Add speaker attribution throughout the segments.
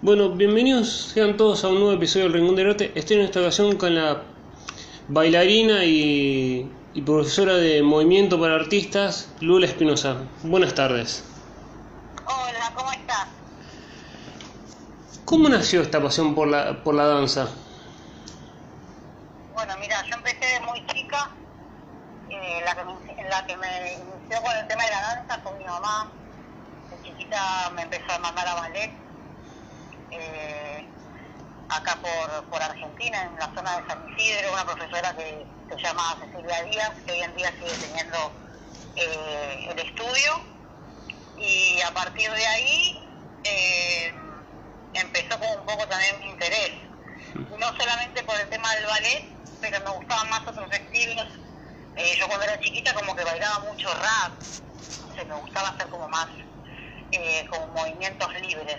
Speaker 1: Bueno, bienvenidos sean todos a un nuevo episodio del Rincón del Arte. Estoy en esta ocasión con la bailarina y, y profesora de movimiento para artistas, Lula Espinosa. Buenas tardes.
Speaker 2: Hola, ¿cómo estás?
Speaker 1: ¿Cómo nació esta pasión por la, por la danza?
Speaker 2: Bueno, mira, yo empecé de muy chica, eh, la, que me, la que me inició con el tema de la danza fue mi mamá. De chiquita me empezó a mandar a ballet, eh, acá por, por Argentina, en la zona de San Isidro, una profesora que se llama Cecilia Díaz, que hoy en día sigue teniendo eh, el estudio. Y a partir de ahí eh, empezó con un poco también mi interés. No solamente por el tema del ballet, pero me gustaban más otros estilos. Eh, yo cuando era chiquita como que bailaba mucho rap, o sea, me gustaba hacer como más, eh, como movimientos libres.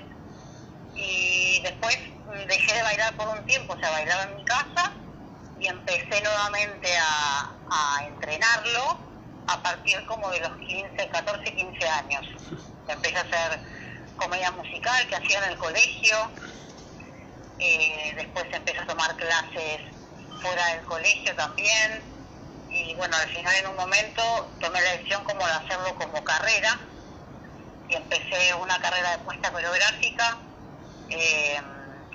Speaker 2: Y después dejé de bailar por un tiempo, o sea, bailaba en mi casa y empecé nuevamente a, a entrenarlo a partir como de los 15, 14, 15 años. Empecé a hacer comedia musical que hacía en el colegio, eh, después empecé a tomar clases fuera del colegio también y bueno, al final en un momento tomé la decisión como de hacerlo como carrera y empecé una carrera de puesta coreográfica, eh,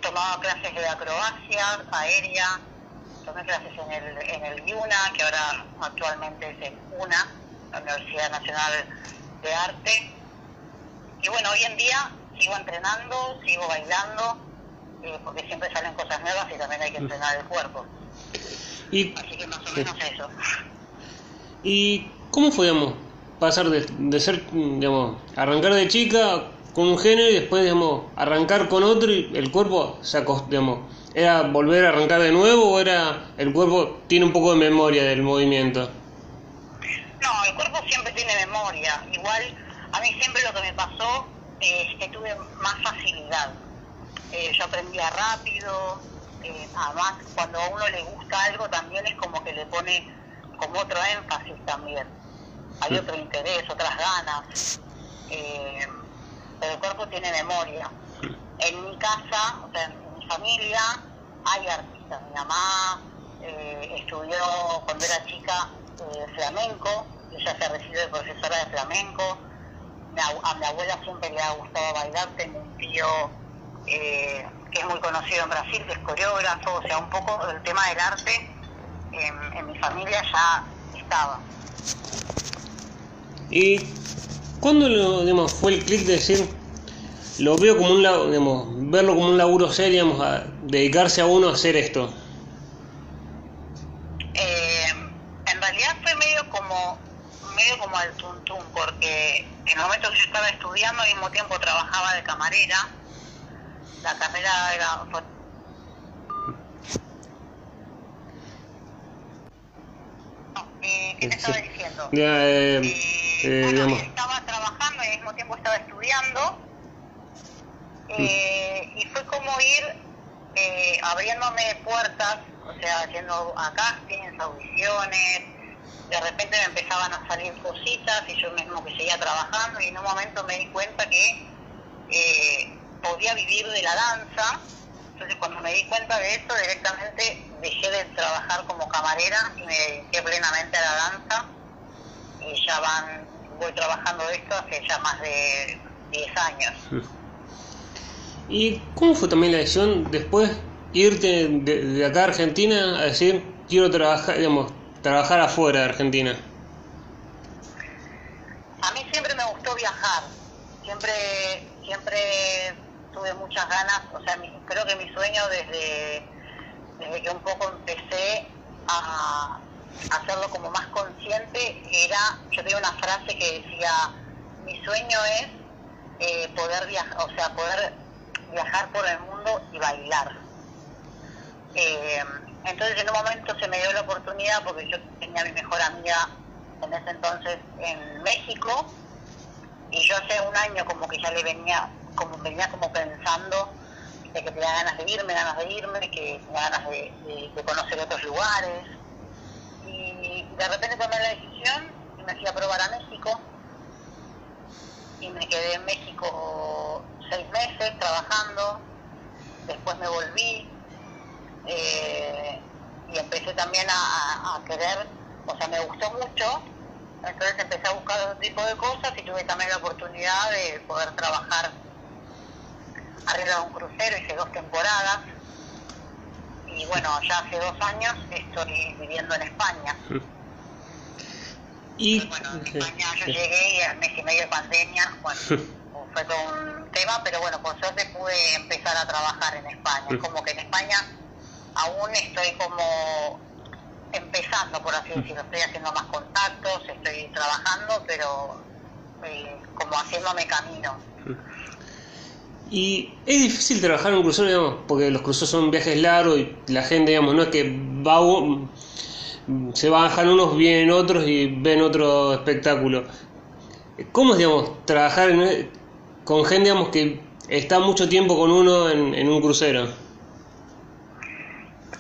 Speaker 2: tomaba clases de acrobacia aérea, tomé clases en el, en el IUNA, que ahora actualmente es el UNA, la Universidad Nacional de Arte. Y bueno, hoy en día sigo entrenando, sigo bailando, eh, porque siempre salen cosas nuevas y también hay que entrenar el cuerpo.
Speaker 1: ¿Y,
Speaker 2: Así que más o menos eso.
Speaker 1: ¿Y cómo fue, digamos, pasar de, de ser, digamos, arrancar de chica con un género y después, digamos, arrancar con otro y el cuerpo se acostó, digamos, ¿era volver a arrancar de nuevo o era el cuerpo tiene un poco de memoria del movimiento?
Speaker 2: No, el cuerpo siempre tiene memoria. Igual, a mí siempre lo que me pasó eh, es que tuve más facilidad. Eh, yo aprendía rápido, eh, además cuando a uno le gusta algo también es como que le pone como otro énfasis también. Hay otro interés, otras ganas. Eh, pero el cuerpo tiene memoria. En mi casa, o sea, en mi familia, hay artistas. Mi mamá eh, estudió cuando era chica eh, flamenco, ella se recibió de profesora de flamenco. A mi abuela siempre le ha gustado bailar, tengo un tío eh, que es muy conocido en Brasil, que es coreógrafo, o sea, un poco el tema del arte en, en mi familia ya estaba.
Speaker 1: ¿Y cuándo lo, digamos, fue el clic de decir, lo veo como un digamos, verlo como un laburo serio, digamos, a dedicarse a uno a hacer esto?
Speaker 2: Eh, en realidad fue medio como medio como al tuntún porque en el momento que yo estaba estudiando al mismo tiempo trabajaba de camarera la carrera era fue- No, eh, ¿qué te estaba diciendo?
Speaker 1: Eh,
Speaker 2: Eh, bueno, estaba trabajando y al mismo tiempo estaba estudiando. Eh, y fue como ir eh, abriéndome puertas, o sea, yendo a castings, audiciones. De repente me empezaban a salir cositas y yo mismo que seguía trabajando y en un momento me di cuenta que eh, podía vivir de la danza. Entonces cuando me di cuenta de eso directamente dejé de trabajar como camarera y me dediqué plenamente a la danza y ya van, voy trabajando esto hace ya más de 10 años.
Speaker 1: ¿y cómo fue también la decisión después irte de, de acá a Argentina a decir, quiero trabajar, digamos, trabajar afuera de Argentina?
Speaker 2: A mí siempre me gustó viajar, siempre, siempre tuve muchas ganas, o sea, mi- creo que mi sueño desde, desde que un poco empecé a hacerlo como más consciente era, yo tenía una frase que decía, mi sueño es eh, poder viajar, o sea, poder viajar por el mundo y bailar. Eh, entonces en un momento se me dio la oportunidad porque yo tenía a mi mejor amiga en ese entonces en México y yo hace un año como que ya le venía como venía como pensando de que tenía ganas de irme, ganas de irme, que tenía ganas de, conocer otros lugares. Y de repente tomé la decisión y me fui a probar a México. Y me quedé en México seis meses trabajando. Después me volví eh, y empecé también a, querer, o sea, me gustó mucho, entonces empecé a buscar otro tipo de cosas y tuve también la oportunidad de poder trabajar arriba de un crucero, hice dos temporadas y bueno, ya hace dos años estoy viviendo en España. Y bueno, en España yo llegué y al mes y medio de pandemia, bueno, fue todo un tema, pero bueno, por suerte pude empezar a trabajar en España. Es como que en España aún estoy como empezando, por así decirlo, estoy haciendo más contactos, estoy trabajando, pero eh, como haciéndome camino.
Speaker 1: Y es difícil trabajar en un crucero, digamos, porque los cruceros son viajes largos y la gente, digamos, no es que va, se bajan unos, vienen otros y ven otro espectáculo. ¿Cómo es, digamos, trabajar con gente, digamos, que está mucho tiempo con uno en, en un crucero?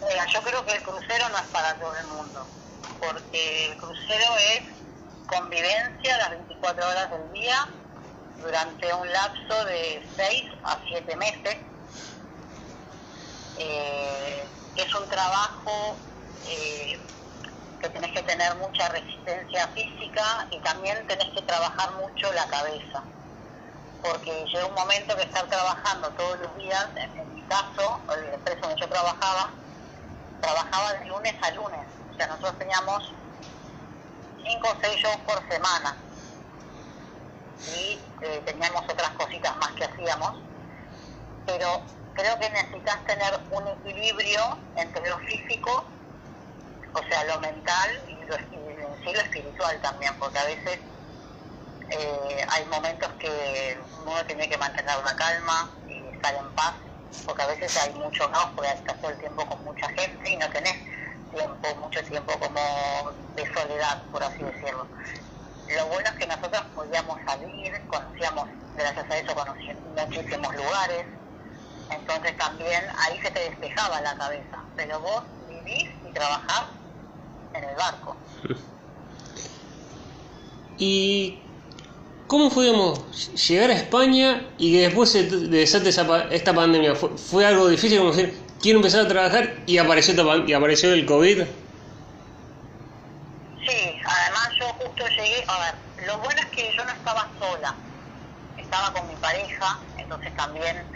Speaker 2: Mira, yo creo que el crucero no es para todo el mundo, porque el crucero es convivencia las 24 horas del día durante un lapso de 6 a 7 meses. Eh, es un trabajo eh, que tenés que tener mucha resistencia física y también tenés que trabajar mucho la cabeza. Porque llega un momento que estar trabajando todos los días, en, mi caso, el empresa donde yo trabajaba, trabajaba de lunes a lunes. O sea, nosotros teníamos 5 o 6 shows por semana y eh, teníamos otras cositas más que hacíamos, pero creo que necesitas tener un equilibrio entre lo físico, o sea, lo mental y, lo, en sí lo espiritual también, porque a veces eh, hay momentos que uno tiene que mantener la calma y estar en paz, porque a veces hay mucho caos, porque estás todo el tiempo con mucha gente y no tenés tiempo, mucho tiempo como de soledad, por así decirlo. Lo bueno es que nosotros podíamos salir, conocíamos, gracias a eso conocí muchísimos lugares, entonces también ahí se te despejaba la cabeza, pero vos vivís y trabajás en el barco.
Speaker 1: ¿Y cómo pudimos llegar a España y que después se desate esta pandemia? ¿Fue, algo difícil como decir, quiero empezar a trabajar y apareció, y apareció el COVID?
Speaker 2: A ver, lo bueno es que yo no estaba sola, estaba con mi pareja, entonces también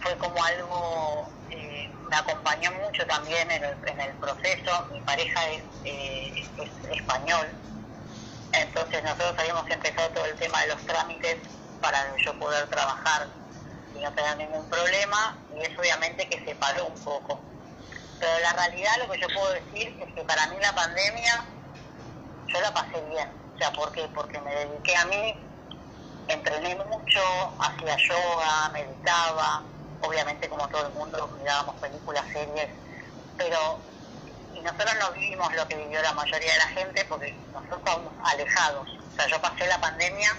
Speaker 2: fue como algo, eh, me acompañó mucho también en el, en el proceso, mi pareja es, eh, es español, entonces nosotros habíamos empezado todo el tema de los trámites para yo poder trabajar y no tener ningún problema, y eso obviamente que se paró un poco. Pero la realidad lo que yo puedo decir es que para mí la pandemia yo la pasé bien ¿por qué? Porque me dediqué a mí, entrené mucho, hacía yoga, meditaba, obviamente como todo el mundo mirábamos películas, series, pero y nosotros no vivimos lo que vivió la mayoría de la gente porque nosotros estábamos alejados. O sea, yo pasé la pandemia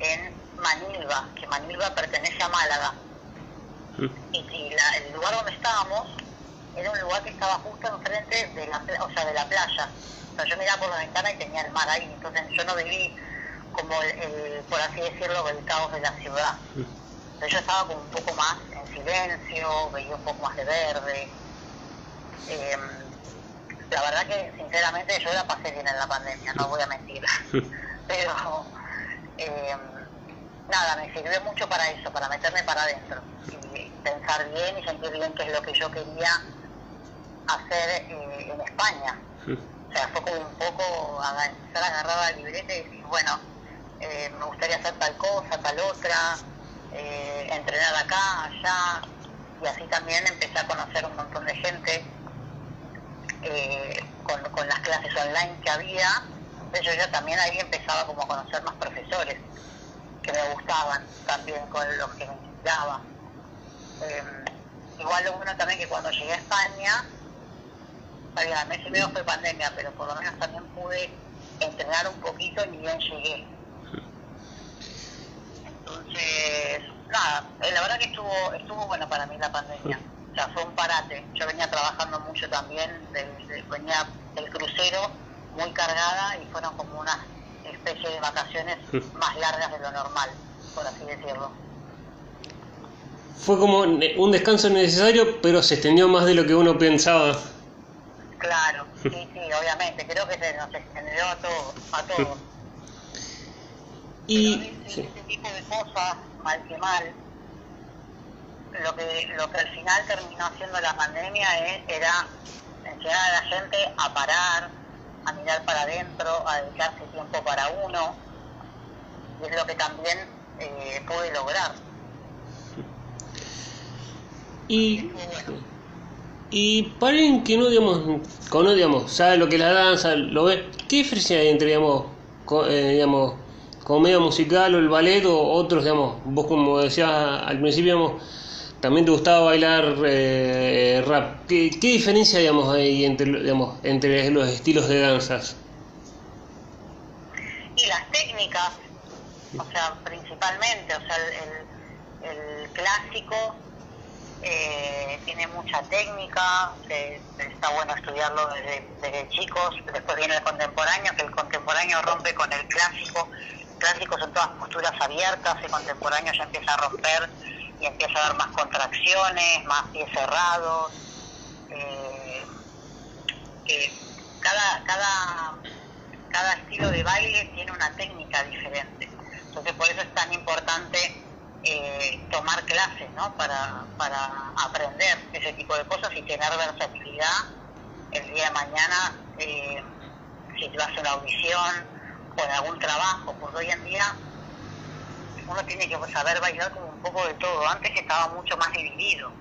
Speaker 2: en Manilva, que Manilva pertenece a Málaga. Y, el lugar donde estábamos era un lugar que estaba justo enfrente de la, o sea, de la playa. Sea, yo miraba por la ventana y tenía el mar ahí, entonces yo no viví como el, por así decirlo, el caos de la ciudad. Entonces yo estaba como un poco más en silencio, veía un poco más de verde. Eh, la verdad que sinceramente yo la pasé bien en la pandemia, no voy a mentir. Pero eh, nada, me sirvió mucho para eso, para meterme para adentro y pensar bien y sentir bien qué es lo que yo quería hacer eh, en España. O sea, fue como un poco a empezar a agarrar la libreta y decir, bueno, eh, me gustaría hacer tal cosa, tal otra, eh, entrenar acá, allá, y así también empecé a conocer un montón de gente eh, con, con, las clases online que había. De yo también ahí empezaba como a conocer más profesores que me gustaban también, con los que me inspiraba. igual lo bueno también que cuando llegué a España, Oiga, mes y medio fue pandemia, pero por lo menos también pude entrenar un poquito y bien llegué. Entonces, nada, eh, la verdad que estuvo estuvo bueno para mí la pandemia. O sea, fue un parate. Yo venía trabajando mucho también, venía del crucero muy cargada y fueron como una especie de vacaciones más largas de lo normal, por así decirlo.
Speaker 1: fue como un descanso necesario, pero se extendió más de lo que uno pensaba.
Speaker 2: Claro, sí, sí, obviamente, creo que se nos extendió a todos, a todos. Y ese, tipo de cosas, mal que mal, lo que, lo que al final terminó haciendo la pandemia es, era enseñar a la gente a parar, a mirar para adentro, a dedicarse tiempo para uno, y es lo que también eh, pude lograr.
Speaker 1: Y, y para alguien que no, digamos, conoce, digamos, sabe lo que es la danza, lo ve, ¿qué diferencia hay entre, digamos, eh, digamos, comedia musical o el ballet o otros, digamos, vos como decías al principio, digamos, también te gustaba bailar eh, rap. ¿Qué, ¿Qué, diferencia, digamos, hay entre, digamos, entre los estilos de danzas?
Speaker 2: Y las técnicas, o sea, principalmente, o sea, el, el, clásico eh, tiene mucha técnica, está bueno estudiarlo desde, chicos, después viene el contemporáneo, que el contemporáneo rompe con el clásico, clásicos son todas posturas abiertas, el contemporáneo ya empieza a romper y empieza a dar más contracciones, más pies cerrados. Eh, cada, cada, cada estilo de baile tiene una técnica diferente. Entonces por eso es tan importante eh, tomar clases, ¿no? Para, para aprender ese tipo de cosas y tener versatilidad el día de mañana eh, si vas a una audición con algún trabajo, porque hoy en día uno tiene que saber bailar como un poco de todo. Antes estaba mucho más dividido.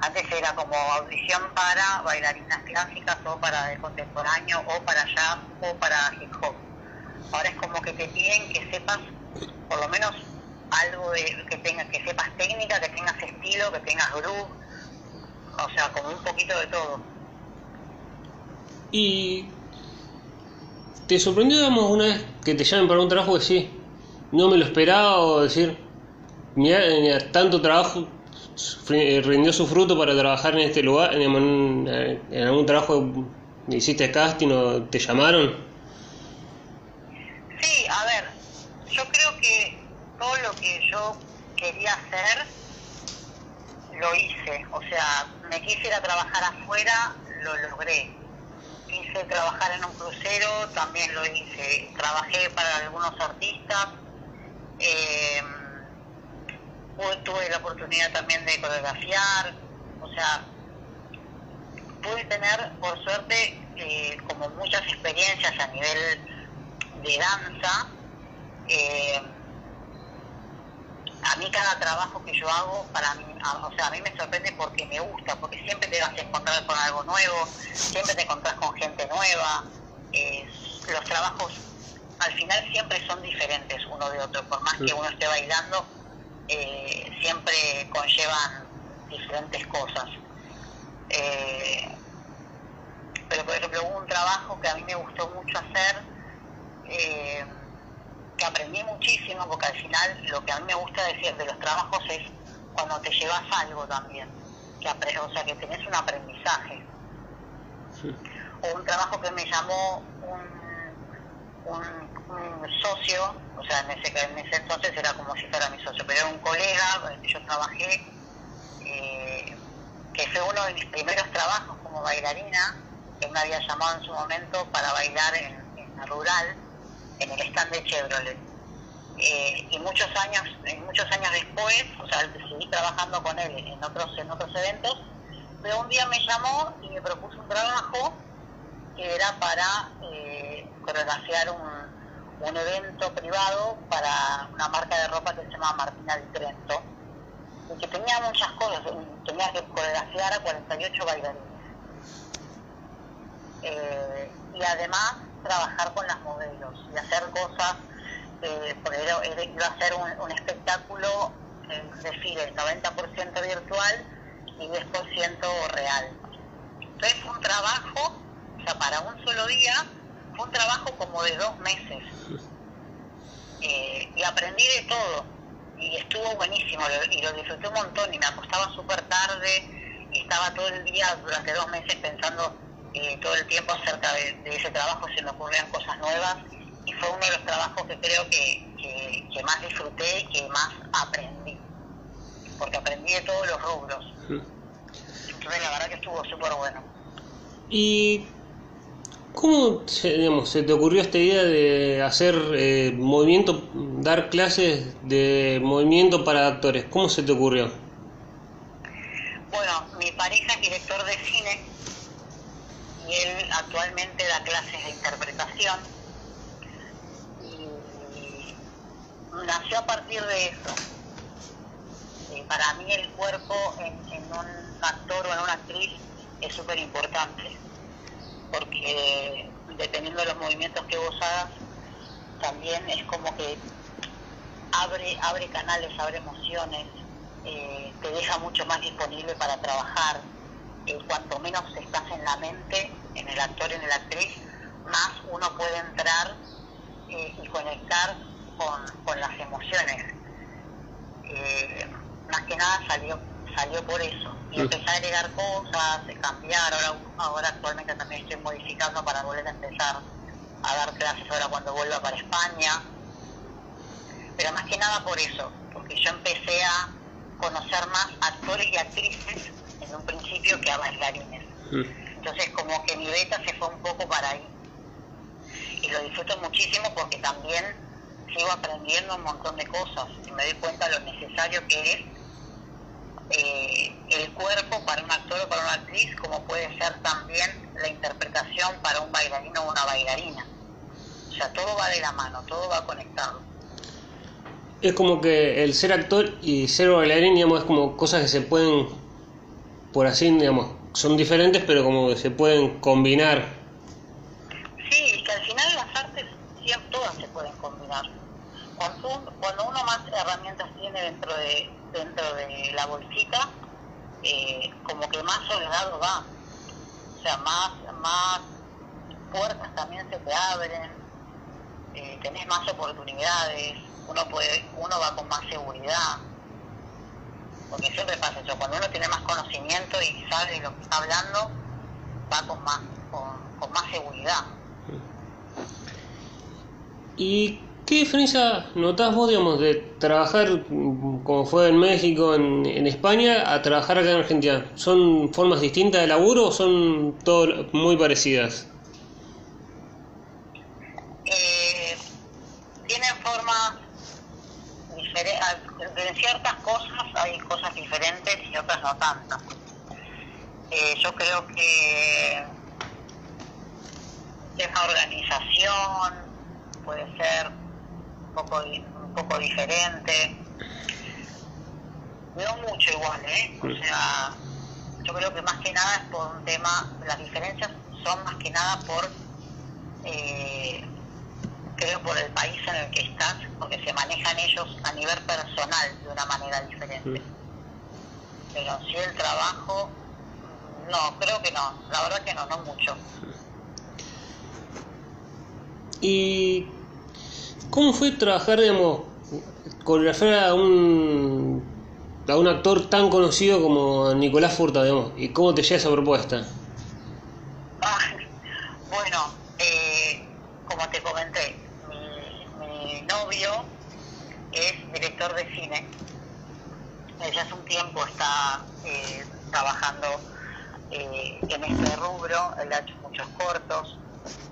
Speaker 2: Antes era como audición para bailarinas clásicas o para el contemporáneo o para jazz o para hip hop. Ahora es como que te piden que sepas por lo menos algo de que tengas, que sepas técnica, que tengas estilo, que tengas groove, o sea, como un poquito de todo.
Speaker 1: Y ¿Te sorprendió, digamos, una vez que te llamen para un trabajo que sí, no me lo esperaba o decir, mira, tanto trabajo eh, rindió su fruto para trabajar en este lugar, en, en algún trabajo hiciste casting o te llamaron?
Speaker 2: Sí, a ver, yo creo que todo lo que yo quería hacer lo hice, o sea, me quisiera trabajar afuera, lo logré quise trabajar en un crucero, también lo hice. Trabajé para algunos artistas. Eh, tuve la oportunidad también de coreografiar. O sea, pude tener, por suerte, eh, como muchas experiencias a nivel de danza. Eh, a mí cada trabajo que yo hago, para mí, o sea, a mí me sorprende porque me gusta, porque siempre te vas a encontrar con algo nuevo, siempre te encontrás con gente nueva, eh, los trabajos al final siempre son diferentes uno de otro, por más que uno esté bailando, eh, siempre conllevan diferentes cosas. Eh, pero por ejemplo hubo un trabajo que a mí me gustó mucho hacer, que aprendí muchísimo, porque al final lo que a mí me gusta decir de los trabajos es cuando te llevas algo también, que o sea, que tenés un aprendizaje. O un trabajo que me llamó un, un, socio, o sea, en ese, en ese entonces era como si fuera mi socio, pero era un colega con el que yo trabajé, eh, que fue uno de mis primeros trabajos como bailarina, que me había llamado en su momento para bailar en, en la rural, en el stand de Chevrolet. Eh, y muchos años, muchos años después, o sea, seguí trabajando con él en otros, en otros eventos, pero un día me llamó y me propuso un trabajo que era para eh, coreografiar un, un evento privado para una marca de ropa que se llama Martina di Trento, y que tenía muchas cosas, tenía que coreografiar a 48 bailarines. Eh, y además trabajar con las modelos y hacer cosas, eh, iba a ser un, espectáculo, es decir, el 90% virtual y 10% real. Entonces fue un trabajo, o sea, para un solo día, fue un trabajo como de dos meses. Eh, y aprendí de todo. Y estuvo buenísimo y lo disfruté un montón y me acostaba súper tarde y estaba todo el día durante dos meses pensando eh, todo el tiempo acerca de, ese trabajo se me ocurrían cosas nuevas y fue uno de los trabajos que creo que, que, más disfruté y que más aprendí. porque aprendí de todos los rubros. Entonces la verdad que estuvo súper bueno.
Speaker 1: ¿Y cómo se, digamos, se te ocurrió esta idea de hacer eh, movimiento, dar clases de movimiento para actores? ¿Cómo se te ocurrió?
Speaker 2: Bueno, mi pareja es director de cine él actualmente da clases de interpretación y nació a partir de eso. Eh, para mí el cuerpo en, un actor o en una actriz es súper importante porque dependiendo de los movimientos que vos hagas también es como que abre abre canales, abre emociones, eh, te deja mucho más disponible para trabajar. Cuanto menos estás en la mente, en el actor, en la actriz, más uno puede entrar eh, y conectar con, con las emociones. Eh, más que nada salió salió por eso. Y empecé a agregar cosas, cambiar, ahora, ahora actualmente también estoy modificando para volver a empezar a dar clases ahora cuando vuelva para España. Pero más que nada por eso, porque yo empecé a conocer más actores y actrices en un principio que a bailarines. Entonces como que mi beta se fue un poco para ahí. Y lo disfruto muchísimo porque también sigo aprendiendo un montón de cosas y me doy cuenta de lo necesario que es eh, el cuerpo para un actor o para una actriz, como puede ser también la interpretación para un bailarino o una bailarina. O sea, todo va de la mano, todo va conectado.
Speaker 1: Es como que el ser actor y ser bailarín, digamos, es como cosas que se pueden, por así, digamos, son diferentes, pero como que se pueden combinar.
Speaker 2: Sí, que al final las artes todas se pueden combinar. Cuando uno más herramientas tiene dentro de, dentro de la bolsita, eh, como que más soledad va. O sea, más, más puertas también se te abren, eh, tenés más oportunidades, uno puede, uno va con más seguridad. Porque siempre pasa eso, cuando uno tiene más conocimiento y sabe de lo que está hablando, va con más, con, con más seguridad.
Speaker 1: ¿Y qué diferencia notás vos, digamos, de trabajar mm, como fue en México, en, en España, a trabajar acá en Argentina? ¿Son formas distintas de laburo o son todo muy parecidas?
Speaker 2: eh, tienen formas diferentes, en ciertas cosas hay cosas diferentes y otras no tanto. Eh, yo creo que tema organización puede ser un poco, un poco diferente. No mucho igual, ¿eh? O sea, yo creo que más que nada es por un tema, las diferencias son más que nada por eh, creo por el porque se manejan ellos a nivel personal de una manera diferente. Pero sí el trabajo, no, creo que no, la verdad que no, no mucho.
Speaker 1: ¿Y cómo fue trabajar, digamos, coreografiar a un, a un actor tan conocido como Nicolás Furta, digamos? ¿Y cómo te llega esa propuesta?
Speaker 2: Ay, bueno, eh, como te comenté, mi, mi novio es director de cine. Ella hace un tiempo está eh, trabajando eh, en este rubro, él ha hecho muchos cortos,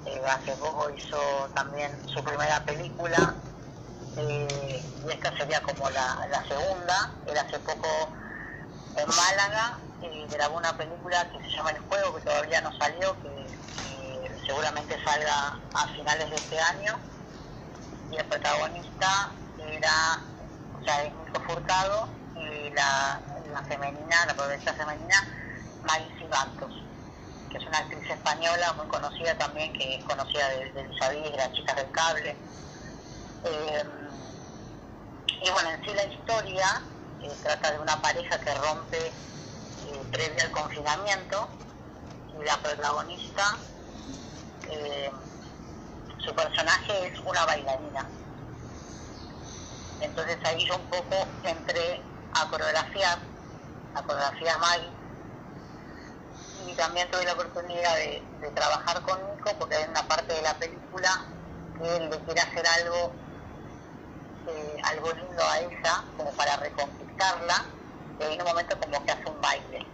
Speaker 2: eh, hace poco hizo también su primera película, eh, y esta sería como la, segunda, él hace poco en Málaga eh, grabó una película que se llama El Juego, que todavía no salió, que seguramente salga a finales de este año. Y el protagonista era, o sea, es Nico Furtado y la, femenina, la protagonista femenina, Maggie Cibantos, que es una actriz española muy conocida también, que es conocida de, de de las chicas del cable. Eh, y bueno, en sí la historia eh, trata de una pareja que rompe eh, previo al confinamiento y la protagonista, eh, su personaje es una bailarina. Entonces ahí yo un poco entré a coreografiar, a coreografiar a Maggie y también tuve la oportunidad de, trabajar con Nico porque hay una parte de la película que él le quiere hacer algo eh, algo lindo a ella como para reconquistarla y en un momento como que hace un baile.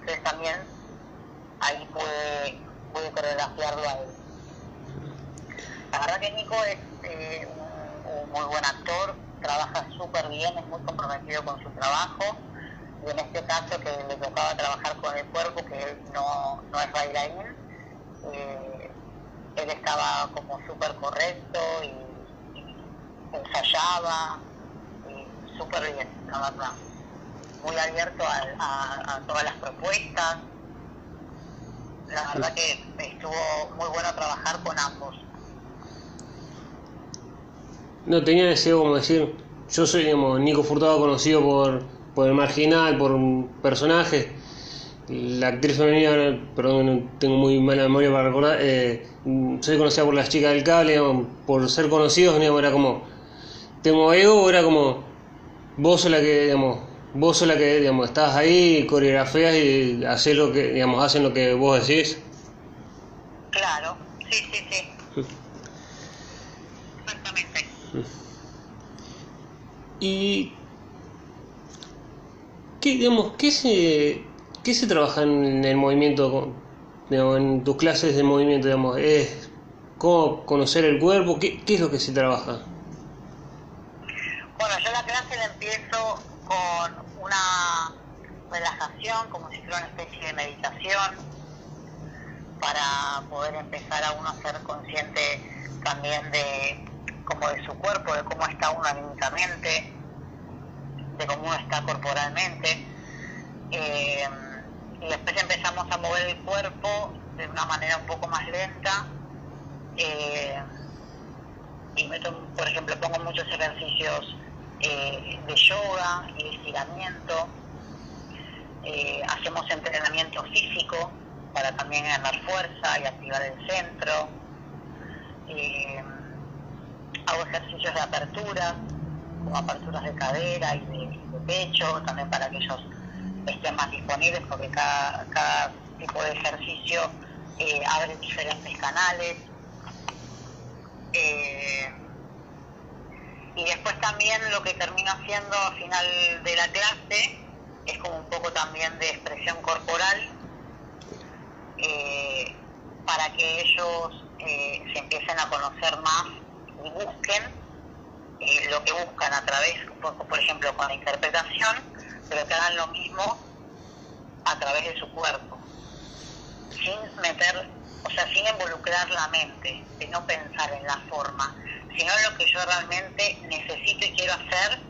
Speaker 2: Entonces también ahí pude, pude coreografiarlo a él. La verdad que Nico es eh, un, un muy buen actor, trabaja súper bien, es muy comprometido con su trabajo y en este caso que le tocaba trabajar con el cuerpo, que él no, no es bailarín, eh, él estaba como súper correcto y, y ensayaba, y súper bien, la verdad. Muy abierto a, a, a todas las propuestas. La verdad que estuvo muy bueno trabajar con ambos.
Speaker 1: No tenía deseo como decir, yo soy digamos, Nico Furtado conocido por, por el marginal, por un personaje. La actriz femenina, perdón, tengo muy mala memoria para recordar, eh, soy conocida por las chicas del cable, digamos, por ser conocidos, digamos, era como, tengo ego, o era como, vos sos la que, digamos, vos sos la que, digamos, estás ahí, coreografías y haces lo que, digamos, hacen lo que vos decís.
Speaker 2: Claro, sí, sí, sí. Exactamente.
Speaker 1: Y ¿qué, digamos, qué se qué se trabaja en el movimiento, digamos, en tus clases de movimiento, digamos, es cómo conocer el cuerpo, qué, qué es lo que se trabaja?
Speaker 2: Bueno, yo la clase la empiezo con una relajación, como si fuera una especie de meditación, para poder empezar a uno a ser consciente también de como de su cuerpo, de cómo está uno anímicamente, de cómo uno está corporalmente. Eh, y después empezamos a mover el cuerpo de una manera un poco más lenta. eh, y meto, por ejemplo, pongo muchos ejercicios eh, de yoga y de estiramiento. Eh, hacemos entrenamiento físico para también ganar fuerza y activar el centro. Eh, hago ejercicios de apertura, como aperturas de cadera y de, pecho, también para que ellos estén más disponibles, porque cada, tipo de ejercicio eh, abre diferentes canales. Eh, y después también lo que termino haciendo al final de la clase es como un poco también de expresión corporal eh, para que ellos se empiecen a conocer más y busquen eh, lo que buscan a través, por, por ejemplo, con la interpretación, pero que hagan lo mismo a través de su cuerpo, sin meter, o sea, sin involucrar la mente, de no pensar en la forma, sino en lo que yo realmente necesito y quiero hacer,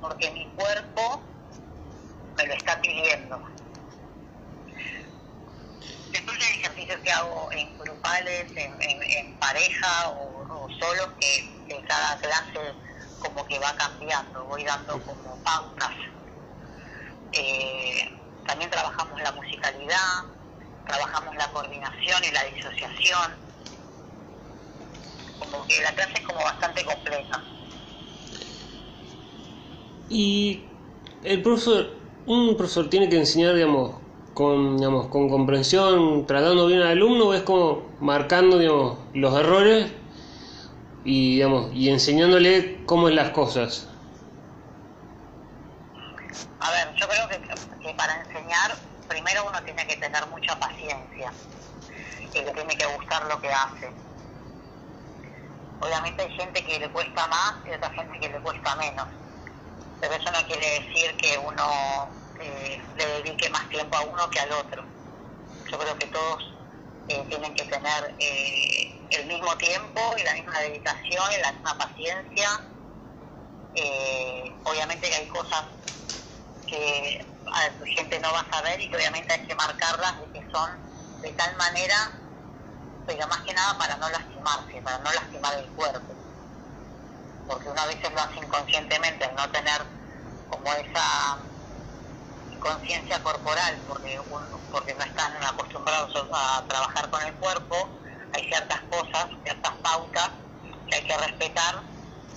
Speaker 2: porque mi cuerpo me lo está pidiendo. Después hay ejercicios que hago en grupales, en, en, en pareja o, o solos, que, que cada clase como que va cambiando, voy dando como pautas. Eh, también trabajamos la musicalidad, trabajamos la coordinación y la disociación. Como que la clase es como bastante completa.
Speaker 1: Y el profesor, un profesor tiene que enseñar, digamos, con, digamos, con comprensión, tratando bien al alumno, es como marcando, digamos, los errores y, digamos, y enseñándole cómo es las cosas.
Speaker 2: A ver, yo creo que, que para enseñar, primero uno tiene que tener mucha paciencia y le tiene que gustar lo que hace. Obviamente hay gente que le cuesta más y otra gente que le cuesta menos, pero eso no quiere decir que uno eh, le dedique más tiempo a uno que al otro. Yo creo que todos eh, tienen que tener eh, el mismo tiempo y la misma dedicación y la misma paciencia. Eh, obviamente que hay cosas que a la gente no va a saber y que obviamente hay que marcarlas de que son de tal manera, pero más que nada para no lastimarse, para no lastimar el cuerpo. Porque uno a veces lo hace inconscientemente, al no tener como esa conciencia corporal, porque, porque no están acostumbrados a trabajar con el cuerpo, hay ciertas cosas, ciertas pautas que hay que respetar,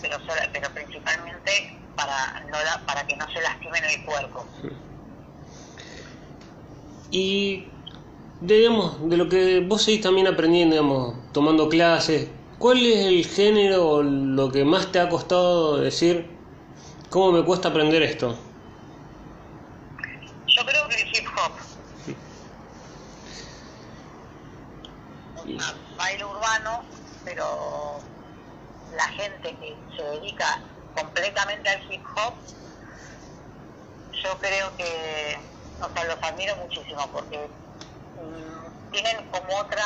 Speaker 2: pero, pero principalmente para, no la- para que no se lastimen el cuerpo.
Speaker 1: Y digamos, de lo que vos seguís también aprendiendo, digamos, tomando clases, ¿cuál es el género o lo que más te ha costado decir, cómo me cuesta aprender esto?
Speaker 2: hop. Baile urbano, pero la gente que se dedica completamente al hip hop, yo creo que, o sea, los admiro muchísimo porque mm, tienen como otra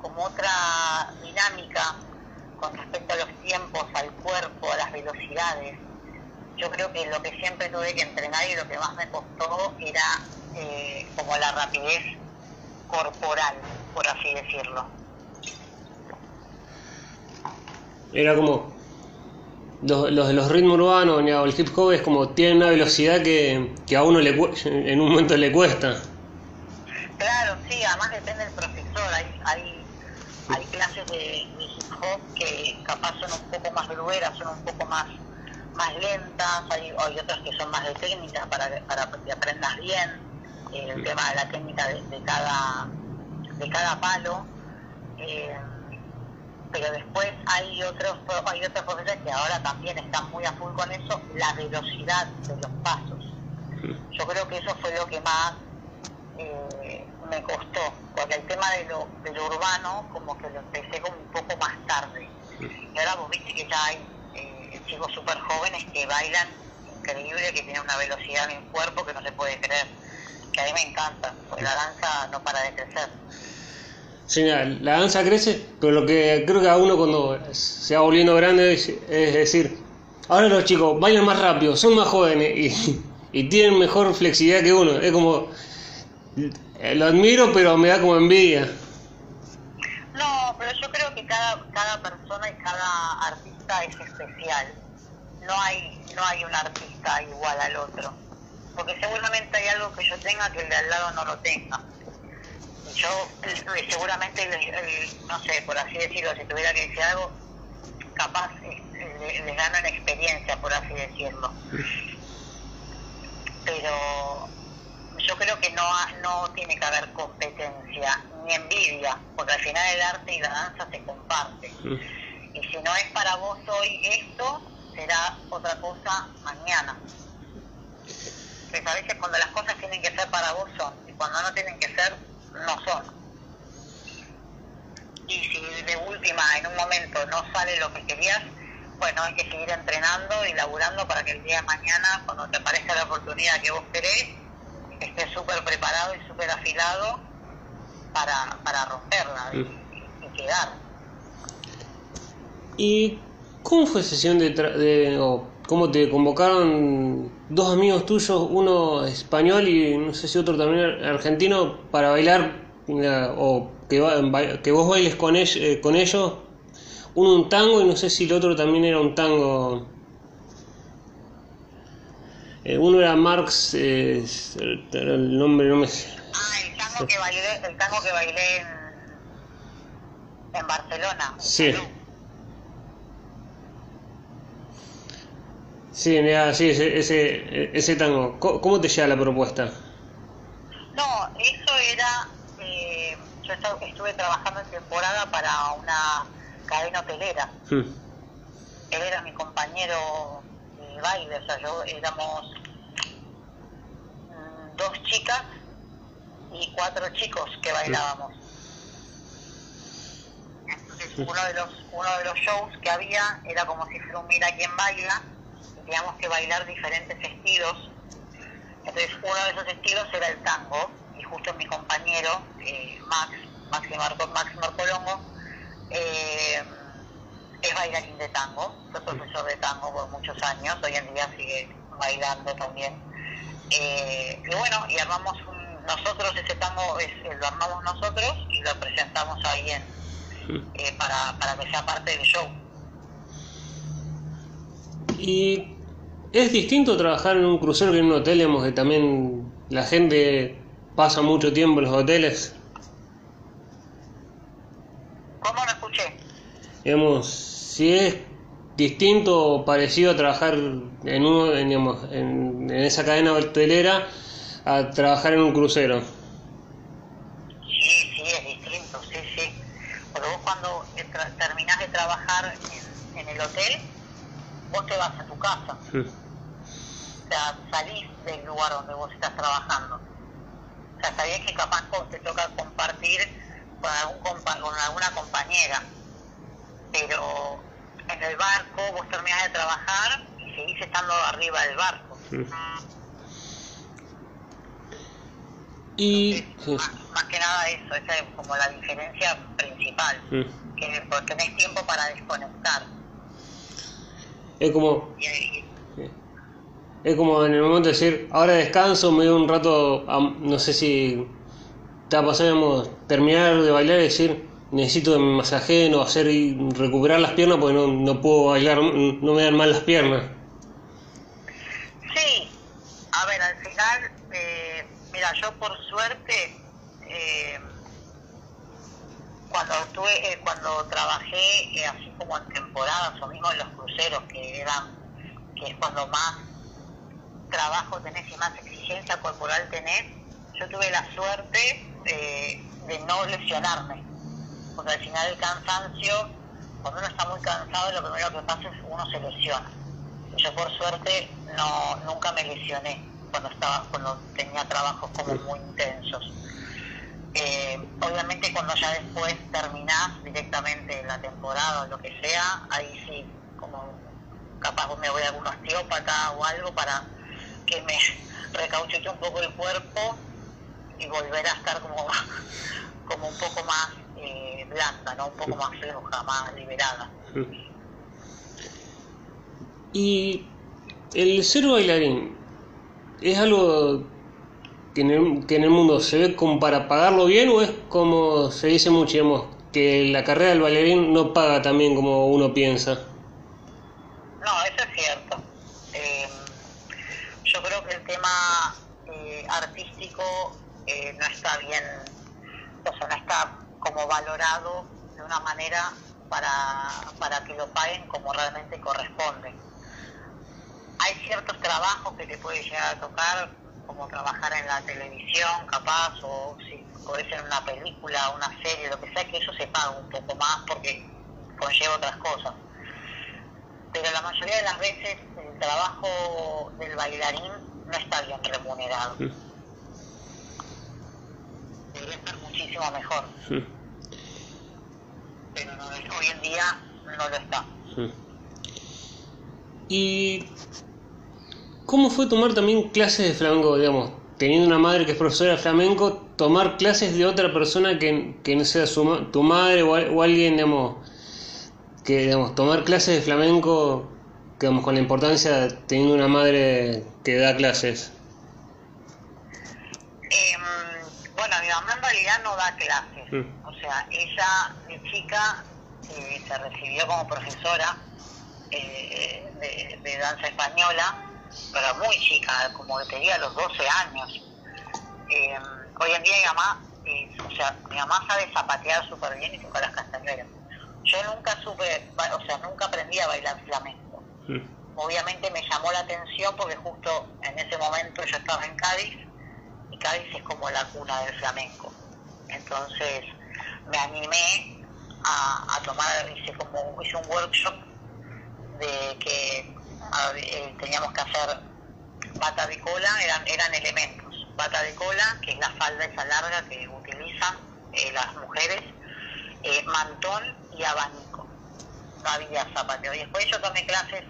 Speaker 2: como otra dinámica con respecto a los tiempos, al cuerpo, a las velocidades. Yo creo que lo que siempre tuve que entrenar y lo que más me costó era eh, como la rapidez corporal, por así decirlo.
Speaker 1: Era como los, los de los ritmos urbanos o el hip hop es como tienen una velocidad que, que a uno le en un momento le cuesta.
Speaker 2: Claro, sí, además depende del profesor. Hay, hay, hay clases de, de hip hop que capaz son un poco más grueras, son un poco más más lentas, hay, hay otras que son más de técnica para, para que aprendas bien el tema de la técnica de, de cada de cada palo. eh, pero después hay otros hay otros profesores que ahora también están muy a full con eso, la velocidad de los pasos. Yo creo que eso fue lo que más eh, me costó, porque el tema de lo, de lo urbano como que lo empecé como un poco más tarde. Y ahora vos viste que ya hay eh, chicos súper jóvenes que bailan increíble, que tienen una velocidad en el cuerpo que no se puede creer, que a mí me encanta, porque la danza no para de crecer.
Speaker 1: Sí, la, danza crece, pero lo que creo que a uno cuando se va volviendo grande es, es decir, ahora los chicos bailan más rápido, son más jóvenes y, y tienen mejor flexibilidad que uno. Es como, lo admiro, pero me da como envidia.
Speaker 2: No, pero yo creo que cada, cada persona y cada artista es especial. No hay, no hay un artista igual al otro. Porque seguramente hay algo que yo tenga que el de al lado no lo tenga. Y yo eh, seguramente, no sé, por así decirlo, si tuviera que decir algo, capaz eh, le- les gano en experiencia, por así decirlo. Pero yo creo que no, no tiene que haber competencia ni envidia, porque al final el arte y la danza se comparten. Y si no es para vos hoy esto, será otra cosa mañana. Pues a veces cuando las cosas tienen que ser para vos son, y cuando no tienen que ser, no son. Y si de última en un momento no sale lo que querías, bueno, hay que seguir entrenando y laburando para que el día de mañana, cuando te aparezca la oportunidad que vos querés, estés súper preparado y súper afilado para, para romperla y, y quedar.
Speaker 1: ¿Y cómo fue sesión de, tra- de o cómo te convocaron dos amigos tuyos, uno español y no sé si otro también argentino, para bailar o que, va- ba- que vos bailes con, ell- eh, con ellos? Uno un tango y no sé si el otro también era un tango. Eh, uno era Marx, eh, el, nombre no me...
Speaker 2: Ah, el tango que bailé, el tango que bailé en, en Barcelona.
Speaker 1: Sí. Sí, mira, sí, ese, ese, ese tango. ¿Cómo, te llega la propuesta?
Speaker 2: No, eso era, eh, yo estu- estuve trabajando en temporada para una cadena hotelera.
Speaker 1: Hmm.
Speaker 2: Él era mi compañero de baile, o sea, yo éramos dos chicas y cuatro chicos que bailábamos. Entonces, uno de los uno de los shows que había era como si fuera un mira quién baila teníamos que bailar diferentes estilos. Entonces, uno de esos estilos era el tango y justo mi compañero eh, Max, Max Marco, Max Marcolongo, eh, es bailarín de tango, fue profesor de tango por muchos años, hoy en día sigue bailando también. Eh, y bueno, y armamos un- nosotros ese tango, es, lo armamos nosotros y lo presentamos ahí en, eh, para, para que sea parte del show.
Speaker 1: Y es distinto trabajar en un crucero que en un hotel, digamos, que también la gente pasa mucho tiempo en los hoteles.
Speaker 2: ¿Cómo lo escuché?
Speaker 1: Digamos, si es distinto o parecido a trabajar en, uno, en, digamos, en, en esa cadena hotelera a trabajar en un crucero.
Speaker 2: Sí, sí, es distinto, sí, sí. Porque vos cuando terminás de trabajar en, en el hotel, vos te vas a tu casa. O sea, salís del lugar donde vos estás trabajando. O sea, sabés que capaz te toca compartir con, algún con alguna compañera, pero en el barco vos terminás de trabajar y seguís estando arriba del barco.
Speaker 1: Y
Speaker 2: más, que nada eso, esa es como la diferencia principal, que tenés tiempo para desconectar.
Speaker 1: Es como... es como en el momento de decir, ahora descanso, me doy un rato, no sé si te ha pasado, terminar de bailar y decir, necesito que me masajeen o hacer y recuperar las piernas porque no, no puedo bailar, no me dan mal las piernas.
Speaker 2: Sí, a ver, al final Mira, yo por suerte, eh, cuando estuve, eh, cuando trabajé eh, así como en temporadas o mismo en los cruceros, que eran, que es cuando más trabajo tenés y más exigencia corporal tenés, yo tuve la suerte de no lesionarme, porque al final el cansancio, cuando uno está muy cansado, lo primero que pasa es que uno se lesiona. Yo por suerte no nunca me lesioné cuando estaba cuando tenía trabajos como muy intensos eh, obviamente cuando ya después terminás directamente la temporada o lo que sea ahí sí como capaz me voy a algún osteópata o algo para que me recauchute un poco el cuerpo y volver a estar como como un poco más eh, blanda no un poco más floja más liberada.
Speaker 1: Y el ser bailarín ¿Es algo que en, el, mundo se ve como para pagarlo bien o es como se dice mucho, que la carrera del bailarín no paga también como uno piensa?
Speaker 2: No, eso es cierto. Eh, yo creo que el tema eh, artístico eh, no está bien, o sea, no está como valorado de una manera para, para que lo paguen como realmente corresponde hay ciertos trabajos que te puede llegar a tocar, como trabajar en la televisión, capaz, o si podés en una película, una serie, lo que sea, que eso se paga un poco más porque conlleva otras cosas. Pero la mayoría de las veces el trabajo del bailarín no está bien remunerado. Debería estar muchísimo mejor. Pero hoy en día no lo está.
Speaker 1: Y ¿Cómo fue tomar también clases de flamenco, digamos, teniendo una madre que es profesora de flamenco, tomar clases de otra persona que, que no sea su, tu madre o, alguien, digamos, que, digamos, tomar clases de flamenco, digamos, con la importancia de teniendo una madre que da clases?
Speaker 2: Eh, bueno, mi mamá en realidad no da clases, mm. o sea, ella de chica eh, se recibió como profesora eh, de, de danza española pero muy chica, como que tenía los 12 años. Eh, hoy en día mi mamá, eh, o sea, mi mamá sabe zapatear súper bien y tocar las castañuelas. Yo nunca supe, o sea, nunca aprendí a bailar flamenco. Obviamente me llamó la atención porque justo en ese momento yo estaba en Cádiz y Cádiz es como la cuna del flamenco. Entonces me animé a, a tomar, hice como hice un workshop de que eh, teníamos que hacer bata de cola, eran, eran elementos. Bata de cola, que es la falda esa larga que utilizan eh, las mujeres, eh, mantón y abanico. No había zapateo. Y después yo tomé clases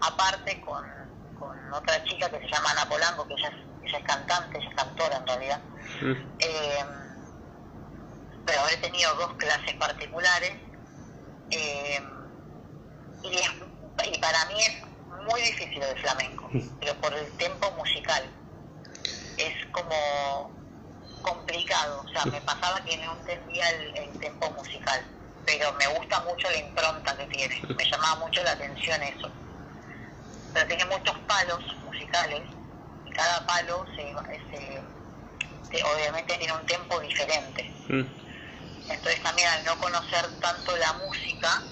Speaker 2: aparte con, con otra chica que se llama Ana Polanco, que ella es, ella es cantante, ella es cantora en realidad. pero habré tenido dos clases particulares. y, y para mí es muy difícil el flamenco, pero por el tempo musical. Es como complicado, o sea, me pasaba que no entendía el, el tempo musical, pero me gusta mucho la impronta que tiene, me llamaba mucho la atención eso. Pero tiene muchos palos musicales y cada palo se, obviamente tiene un tempo diferente. Mm. Entonces también al no conocer tanto la música,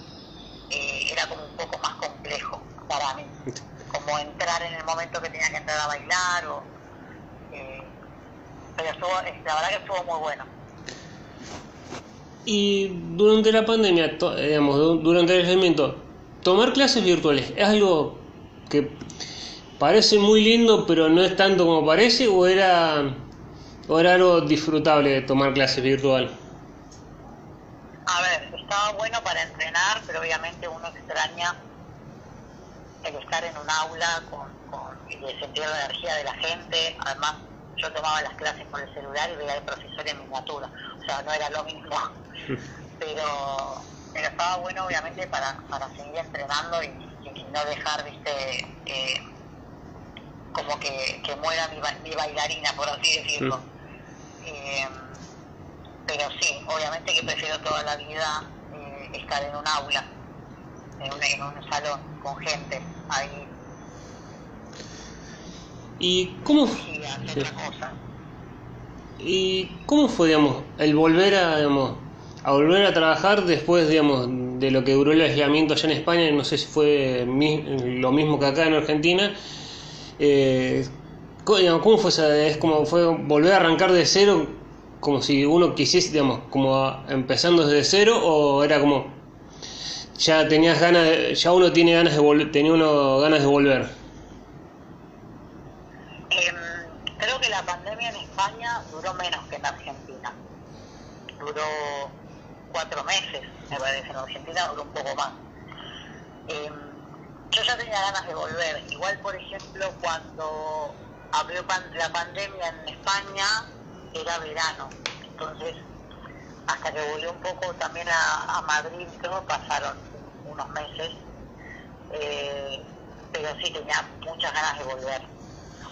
Speaker 2: eh, era como un poco más complejo para mí. Como entrar en el momento que tenía que entrar a bailar o... Eh, pero estuvo, la verdad que estuvo muy bueno.
Speaker 1: Y durante la pandemia, digamos, durante el aislamiento, tomar clases virtuales es algo que parece muy lindo, pero no es tanto como parece, o era, o era algo disfrutable de tomar clases virtual?
Speaker 2: A ver, estaba bueno para entrenar, pero obviamente uno extraña el estar en un aula con, con, y de sentir la energía de la gente. Además, yo tomaba las clases por el celular y veía al profesor en miniatura. O sea, no era lo mismo. pero, pero estaba bueno, obviamente, para, para seguir entrenando y, y no dejar, viste, eh, como que, que muera mi, mi bailarina, por así decirlo. Eh, pero sí, obviamente que prefiero toda la vida eh, estar en un aula, en un, en un salón con gente, ahí
Speaker 1: ¿Y cómo,
Speaker 2: y hacer otra cosa.
Speaker 1: ¿Y cómo fue, digamos, el volver a, digamos, a volver a trabajar después, digamos, de lo que duró el aislamiento allá en España? No sé si fue lo mismo que acá en Argentina. Eh, ¿Cómo fue esa? ¿Es como fue volver a arrancar de cero, como si uno quisiese, digamos, como empezando desde cero, o era como ya tenías ganas, de- ya uno tiene ganas de volver, tenía uno ganas de volver?
Speaker 2: Em, creo que la pandemia en España duró menos que en Argentina. Duró cuatro meses, me parece. En Argentina duró un poco más. Em, yo ya tenía ganas de volver. Igual, por ejemplo, cuando abrió pan- la pandemia en España, era verano. Entonces, hasta que volvió un poco también a, a Madrid todo, pasaron unos meses. Eh, pero sí tenía muchas ganas de volver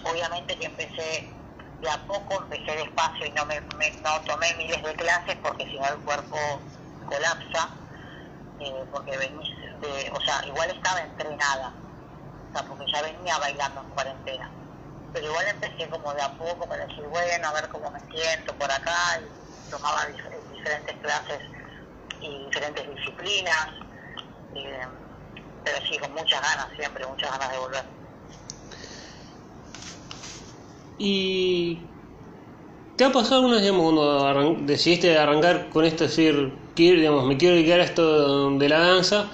Speaker 2: obviamente que empecé de a poco, empecé despacio y no me, no tomé miles de clases porque si no el cuerpo colapsa, eh, porque venís de, o sea, igual estaba entrenada, o sea, porque ya venía bailando en cuarentena, pero igual empecé como de a poco para decir, bueno, a ver cómo me siento por acá, y tomaba dif- diferentes clases y diferentes disciplinas, eh, pero sí, con muchas ganas siempre, muchas ganas de volver.
Speaker 1: ¿Y te ha pasado alguna vez, cuando decidiste arrancar con esto, decir, quiero, digamos, me quiero dedicar a esto de la danza,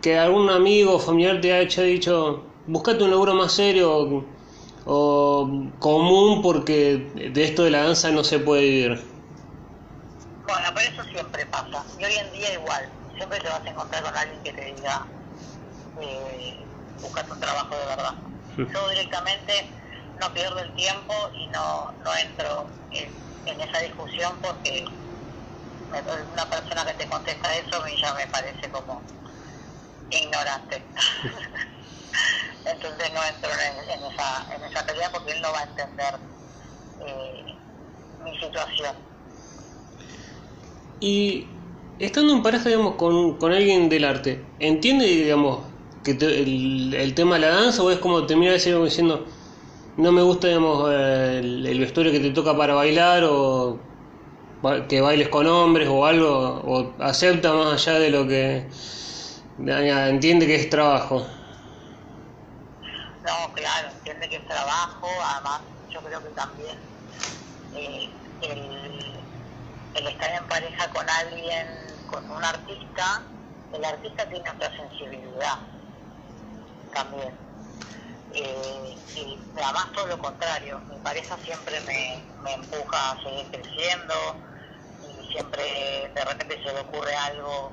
Speaker 1: que algún amigo o familiar te haya dicho, buscate un laburo más serio o común porque de esto de la danza no se puede vivir?
Speaker 2: Bueno, pero eso siempre pasa. Y hoy en día igual. Siempre te vas a encontrar con alguien que te diga, eh, buscate un trabajo de verdad. Yo directamente no pierdo el tiempo y no, no entro en, en esa discusión porque una persona que te contesta eso a mí ya me parece como ignorante. Entonces no entro en, en esa, en esa pelea porque él no va a entender eh, mi situación.
Speaker 1: Y estando en pareja, digamos, con, con alguien del arte, ¿entiende, digamos, que te- el, el tema de la danza o es como termina de ser como diciendo, no me gusta, digamos, el, vestuario que te toca para bailar o que bailes con hombres o algo, o acepta más allá de lo que ya, entiende que es trabajo?
Speaker 2: No, claro, entiende que es trabajo, además yo creo que también eh, el, el estar en pareja con alguien, con un artista, el artista tiene otra sensibilidad también. Eh, y además todo lo contrario, mi pareja siempre me, me empuja a seguir creciendo y siempre de repente se le ocurre algo,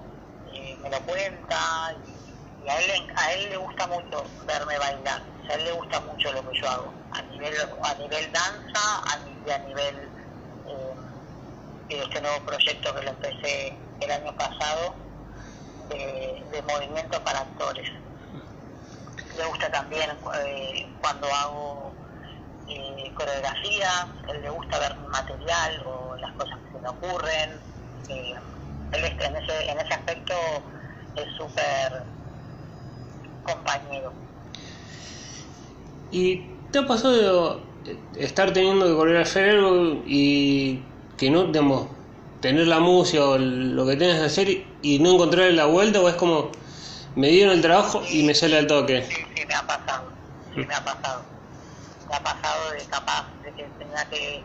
Speaker 2: eh, me lo cuenta y, y a, él, a él le gusta mucho verme bailar, o sea, a él le gusta mucho lo que yo hago, a nivel, a nivel danza a, y a nivel este nuevo proyecto que lo empecé el año pasado de, de movimiento para actores le gusta también eh, cuando hago eh, coreografías, él le gusta ver material o las cosas que se me ocurren. eh, él es- en, ese, en ese aspecto es súper compañero.
Speaker 1: ¿Y te ha pasado estar teniendo que coreografiar algo y que no, digamos, tener la música o lo que tengas que hacer y no encontrar la vuelta o es como, me dieron el trabajo y me sale al toque?
Speaker 2: Sí, sí, me ha pasado. Sí, me ha pasado. Me ha pasado de capaz de que tenía que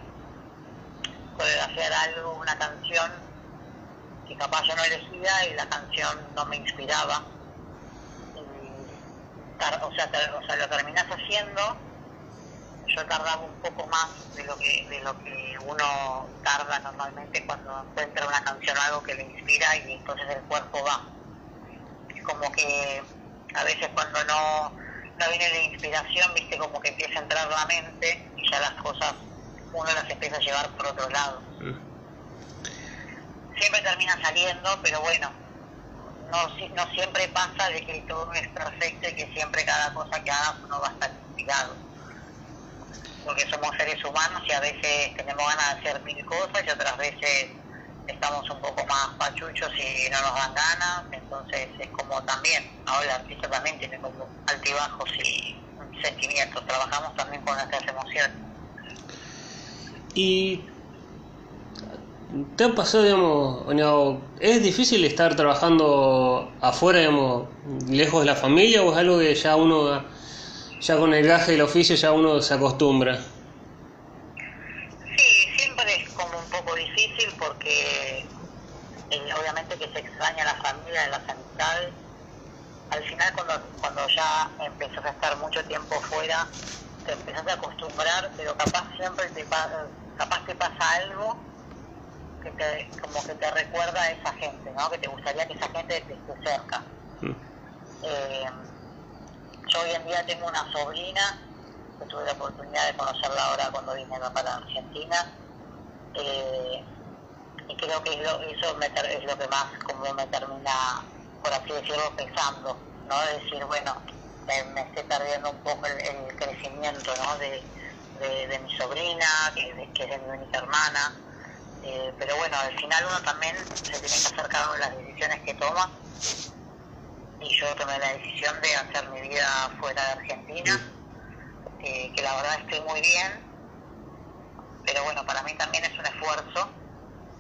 Speaker 2: coreografiar algo, una canción que capaz yo no elegía y la canción no me inspiraba. o, sea, o sea, lo terminás haciendo, yo tardaba un poco más de lo que de lo que uno tarda normalmente cuando encuentra una canción algo que le inspira y entonces el cuerpo va. Es como que a veces cuando no, no viene la inspiración, viste, como que empieza a entrar la mente y ya las cosas uno las empieza a llevar por otro lado. Mm. Siempre termina saliendo, pero bueno, no, no siempre pasa de que todo es perfecto y que siempre cada cosa que hagas uno va a estar inspirado. Porque somos seres humanos y a veces tenemos ganas de hacer mil cosas y otras veces estamos un poco más pachuchos y no nos dan ganas, entonces es como también, ahora el artista también tiene como altibajos y sentimientos, trabajamos también con nuestras emociones.
Speaker 1: Y ¿Te ha pasado, digamos, es difícil estar trabajando afuera, digamos, lejos de la familia o es algo que ya uno, ya con el gaje del oficio, ya uno se acostumbra?
Speaker 2: Sí, siempre es como un poco difícil porque eh, obviamente que se extraña la familia, las amistades. Al final cuando, cuando ya empezás a estar mucho tiempo fuera, te empezás a acostumbrar, pero capaz siempre te, capaz te pasa algo que como que te recuerda a esa gente, ¿no? Que te gustaría que esa gente te esté cerca. Mm. Eh, yo hoy en día tengo una sobrina que tuve la oportunidad de conocerla ahora cuando vine para Argentina eh, y creo que eso es lo que más como me termina, por así decirlo, pesando, ¿no? De decir, bueno, me, estoy perdiendo un poco el, crecimiento, ¿no? De, de, mi sobrina, que, es de mi única hermana, eh, pero bueno, al final uno también se tiene que hacer cargo de las decisiones que toma. Y yo tomé la decisión de hacer mi vida fuera de Argentina, eh, que la verdad estoy muy bien. Pero bueno, para mí también es un esfuerzo,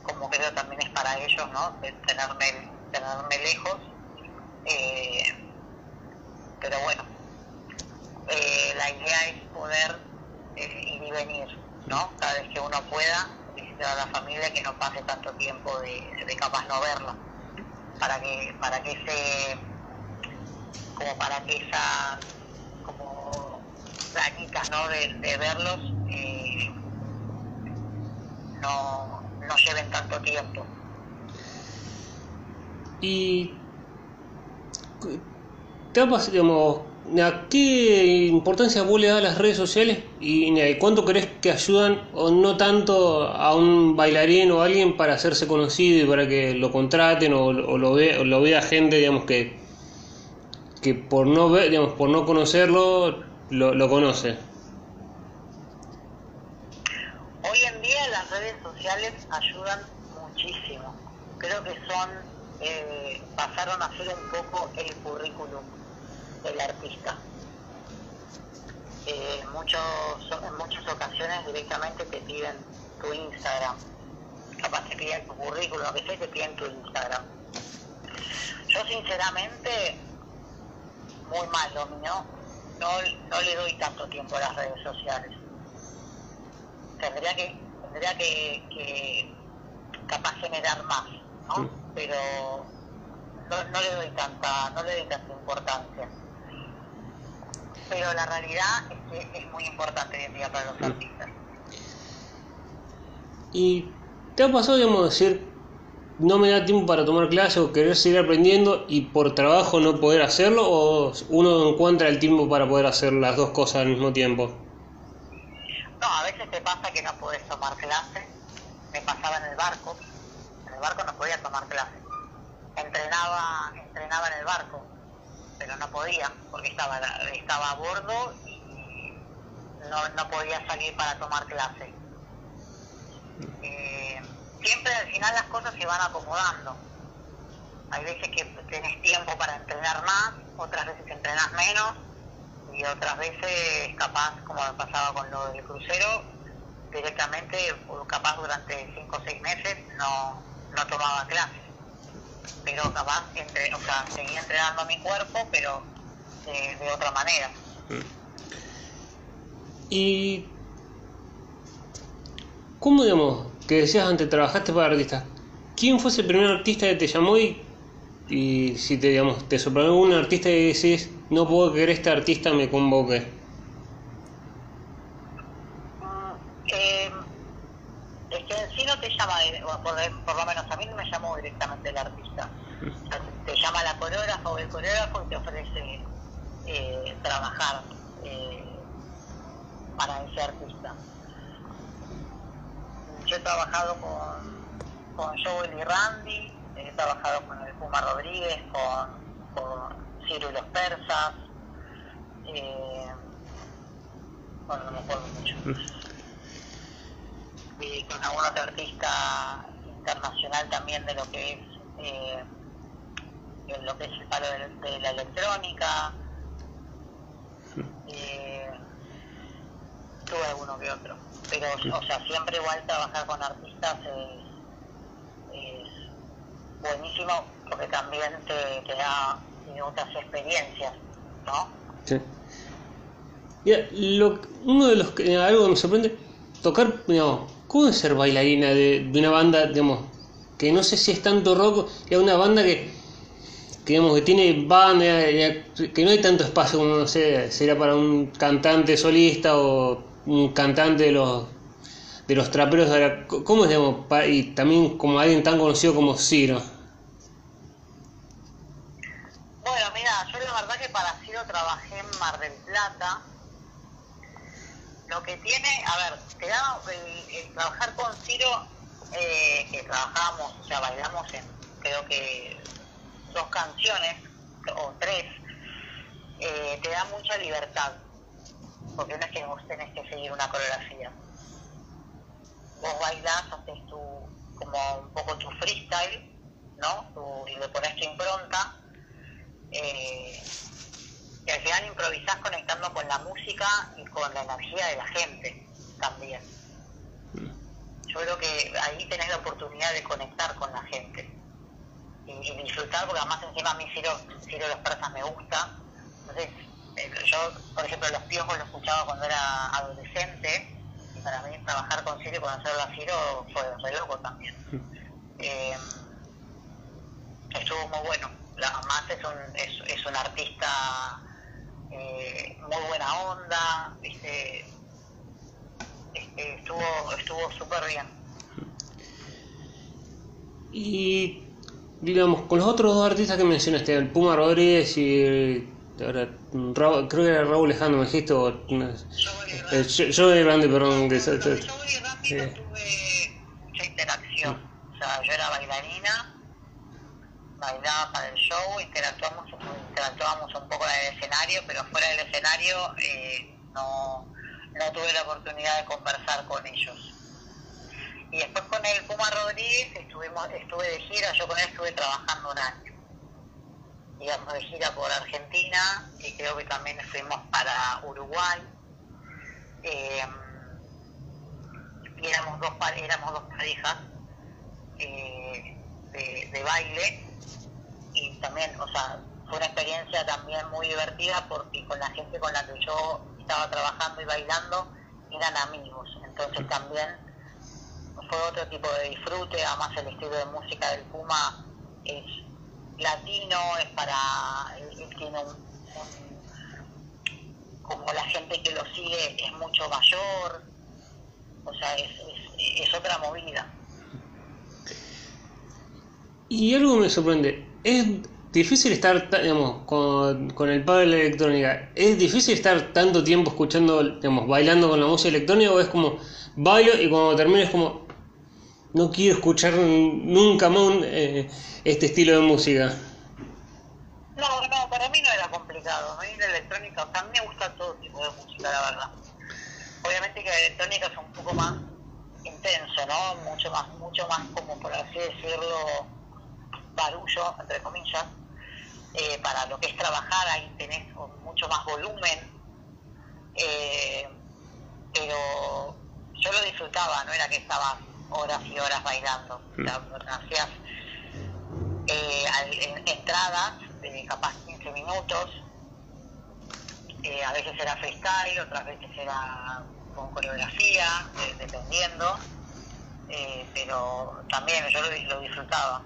Speaker 2: como creo también es para ellos, ¿no? De tenerme, tenerme lejos. Eh, pero bueno, la idea es poder ir y venir, ¿no? Cada vez que uno pueda a la familia que no pase tanto tiempo de, capaz no verla para que para que ese como para que esa como plaquitas no de, verlos eh, no, no lleven tanto tiempo.
Speaker 1: Y ha pasado ¿A qué importancia vos le das a las redes sociales y cuánto crees que ayudan o no tanto a un bailarín o a alguien para hacerse conocido y para que lo contraten o, lo, ve, lo vea gente digamos que, que por no ver, digamos, por no conocerlo lo, lo conoce?
Speaker 2: Hoy en día las redes sociales ayudan muchísimo. Creo que son eh, pasaron a ser un poco el currículum del artista. Eh, muchos, en muchas ocasiones directamente te piden tu Instagram. Capaz te piden tu currículum, lo que sea, te piden tu Instagram. Yo sinceramente, muy mal lo mío, no, no le doy tanto tiempo a las redes sociales. Tendría que, tendría que, que capaz generar más, ¿no? Pero no, no le doy tanta, no le doy tanta importancia pero la realidad es que es muy importante hoy en día para los mm. artistas. ¿Y
Speaker 1: te ha pasado, digamos, decir, no me da tiempo para tomar clases o querer seguir aprendiendo y por trabajo no poder hacerlo o uno encuentra el tiempo para poder hacer las dos cosas al mismo tiempo?
Speaker 2: No, a veces te pasa que no puedes tomar clases. Me pasaba en el barco. En el barco no podía tomar clases. Entrenaba, entrenaba en el barco pero no podía porque estaba, estaba a bordo y no, no podía salir para tomar clase. Eh, siempre al final las cosas se van acomodando. Hay veces que tienes tiempo para entrenar más, otras veces entrenas menos y otras veces capaz, como pasaba con lo del crucero, directamente, capaz durante 5 o 6 meses no, no tomaba clases pero capaz entre, o sea, seguía entrenando mi cuerpo, pero de, otra manera.
Speaker 1: ¿Y cómo, digamos, que decías antes, trabajaste para artistas? ¿Quién fue ese primer artista que te llamó y, y si te, digamos, te sorprendió un artista y decís, no puedo que este artista me convoque?
Speaker 2: Mm, eh, es te llama, por, por, lo menos a mí no me llamó directamente el artista. te llama la coreógrafa o el coreógrafo y te ofrece eh, trabajar eh, para ese artista. Yo he trabajado con, con Joel y Randy, he trabajado con el Puma Rodríguez, con, con Ciro y los Persas, eh, bueno, no me acuerdo mucho. Y con algún otro artista internacional también de lo que es eh, lo que es el palo de, la electrónica. Eh, tuve alguno que otro. Pero, o sea, siempre igual trabajar con artistas es, buenísimo porque también te, te da otras experiencias, ¿no? Sí.
Speaker 1: lo, uno de los que algo que me sorprende, tocar, digamos, ¿cómo es ser bailarina de, una banda, digamos, que no sé si es tanto rock, es una banda que, que, digamos, que tiene banda, que no hay tanto espacio como, no sé, será para un cantante solista o un cantante de los de los traperos ¿cómo es, digamos, y también como alguien tan conocido como Ciro?
Speaker 2: Bueno, mira, yo la verdad que para Ciro trabajé en Mar del Plata. Lo que tiene, a ver, te da el, trabajar con Ciro, eh, que trabajamos, o sea, bailamos en, creo que dos canciones o tres, eh, te da mucha libertad, porque no es que vos tenés que seguir una coreografía. Vos bailás, haces tu, como un poco tu freestyle, ¿no? y le pones tu impronta eh, y al final improvisás conectando con la música y con la energía de la gente también. Yo creo que ahí tenés la oportunidad de conectar con la gente y, disfrutar, porque además encima a mí Ciro, Ciro los persas me gusta. Entonces, yo, por ejemplo, los piojos lo escuchaba cuando era adolescente y para mí trabajar con Ciro y conocerlo a Ciro fue re loco también. Eh, estuvo muy bueno más es un, es, es un artista eh, muy buena onda, ¿viste? Este, estuvo estuvo súper bien.
Speaker 1: Y digamos, con los otros dos artistas que mencionaste, el Puma Rodríguez y ahora, creo que era Raúl Alejandro, me dijiste, o,
Speaker 2: yo
Speaker 1: de Randy, perdón.
Speaker 2: Que, yo y Randy no tuve mucha interacción, o sea, yo era bailarina bailaba para el show, interactuamos, interactuábamos un poco en el escenario, pero fuera del escenario eh, no, no tuve la oportunidad de conversar con ellos. Y después con el Puma Rodríguez estuvimos, estuve de gira, yo con él estuve trabajando un año. Íbamos de gira por Argentina y creo que también fuimos para Uruguay. Eh, y éramos dos, éramos dos parejas eh, de, de baile y también, o sea, fue una experiencia también muy divertida porque con la gente con la que yo estaba trabajando y bailando eran amigos, entonces también fue otro tipo de disfrute, además el estilo de música del Puma es latino, es para, él, tiene un, como la gente que lo sigue es mucho mayor, o sea, es, es, otra movida.
Speaker 1: Y algo me sorprende, es difícil estar, digamos, con, con el palo de la electrónica. ¿Es difícil estar tanto tiempo escuchando, digamos, bailando con la música electrónica o es como bailo y cuando termino es como no quiero escuchar nunca más eh, este estilo de música?
Speaker 2: No, para mí no era complicado. A mí la electrónica, o sea, a mí me gusta todo tipo de música, la verdad. Obviamente que la electrónica es un poco más intenso, ¿no? Mucho más, mucho más como por así decirlo barullo, entre comillas, eh, para lo que es trabajar, ahí tenés mucho más volumen, eh, pero yo lo disfrutaba, no era que estaba horas y horas bailando, mm. hacías eh, entradas de capaz 15 minutos, a veces era freestyle, otras veces era con coreografía, dependiendo, pero también yo lo disfrutaba.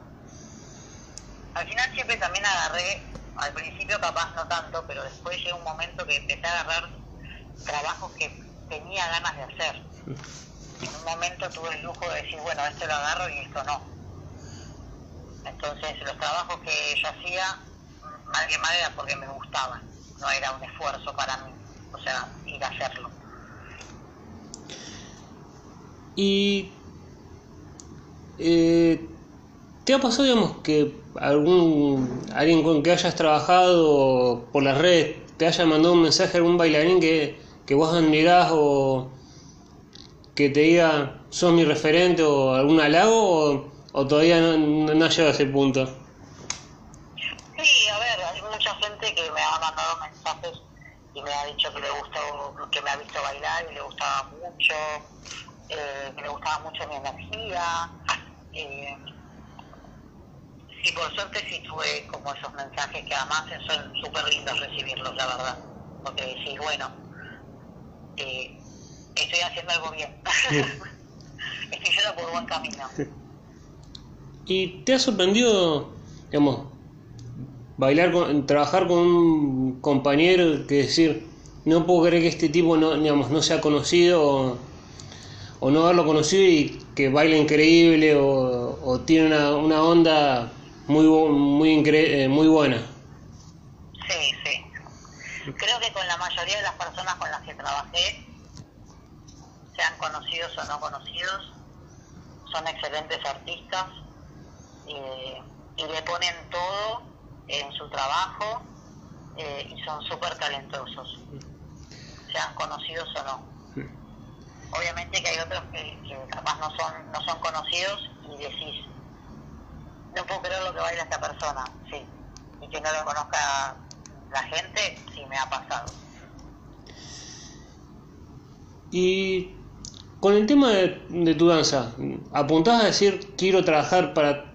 Speaker 2: Al final siempre también agarré, al principio capaz no tanto, pero después llega un momento que empecé a agarrar trabajos que tenía ganas de hacer. En un momento tuve el lujo de decir, bueno, esto lo agarro y esto no. Entonces los trabajos que yo hacía, mal que mal era porque me gustaban, no era un esfuerzo para mí, o sea, ir a hacerlo.
Speaker 1: Y eh, ¿te ha pasado, digamos, que algún alguien con que hayas trabajado por las redes te haya mandado un mensaje a algún bailarín que, que vos admirás o que te diga sos mi referente o algún halago o, todavía no, no, no ha llegado a ese punto?
Speaker 2: Sí, a ver, hay mucha gente que me ha mandado mensajes y me ha dicho que le gustó, que me ha visto bailar y le gustaba mucho, eh, que le gustaba mucho mi energía. Eh, sí, por suerte sí tuve como esos mensajes que además son súper lindos recibirlos, la verdad. Porque decís, bueno, eh, estoy haciendo algo bien. estoy yendo por buen camino.
Speaker 1: ¿Y te ha sorprendido, digamos, bailar con, trabajar con un compañero que decir, no puedo creer que este tipo no, digamos, no sea conocido o, o no haberlo conocido y que baila increíble o, o tiene una, una onda muy muy incre- eh, muy buena.
Speaker 2: Sí, sí. Creo que con la mayoría de las personas con las que trabajé, sean conocidos o no conocidos, son excelentes artistas eh, y le ponen todo en su trabajo eh, y son súper talentosos, sean conocidos o no. Obviamente que hay otros que, que capaz no son, no son conocidos y decís, no puedo creer lo que baila esta persona, sí. Y que no lo conozca la gente, sí me ha pasado.
Speaker 1: Y con el tema de, de tu danza, ¿apuntás a decir quiero trabajar para,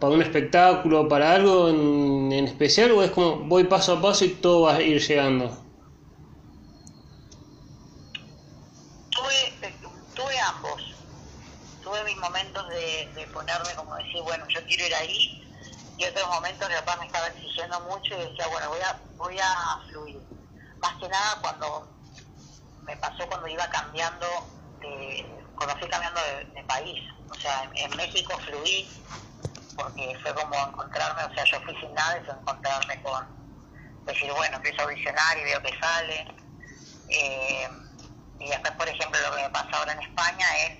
Speaker 1: para un espectáculo, para algo en, en especial o es como voy paso a paso y todo va a ir llegando?
Speaker 2: Tuve, tuve ambos. Tuve mis momentos de, ponerme como decir, bueno, yo quiero ir ahí, y otros momentos que papá me estaba exigiendo mucho y decía, bueno, voy a, voy a fluir. Más que nada cuando me pasó cuando iba cambiando, cuando fui cambiando de, país. O sea, en, México fluí, porque fue como encontrarme, o sea, yo fui sin nada y fue encontrarme con, decir, bueno, empiezo a audicionar y veo que sale. Eh, y después, por ejemplo, lo que me pasa ahora en España es,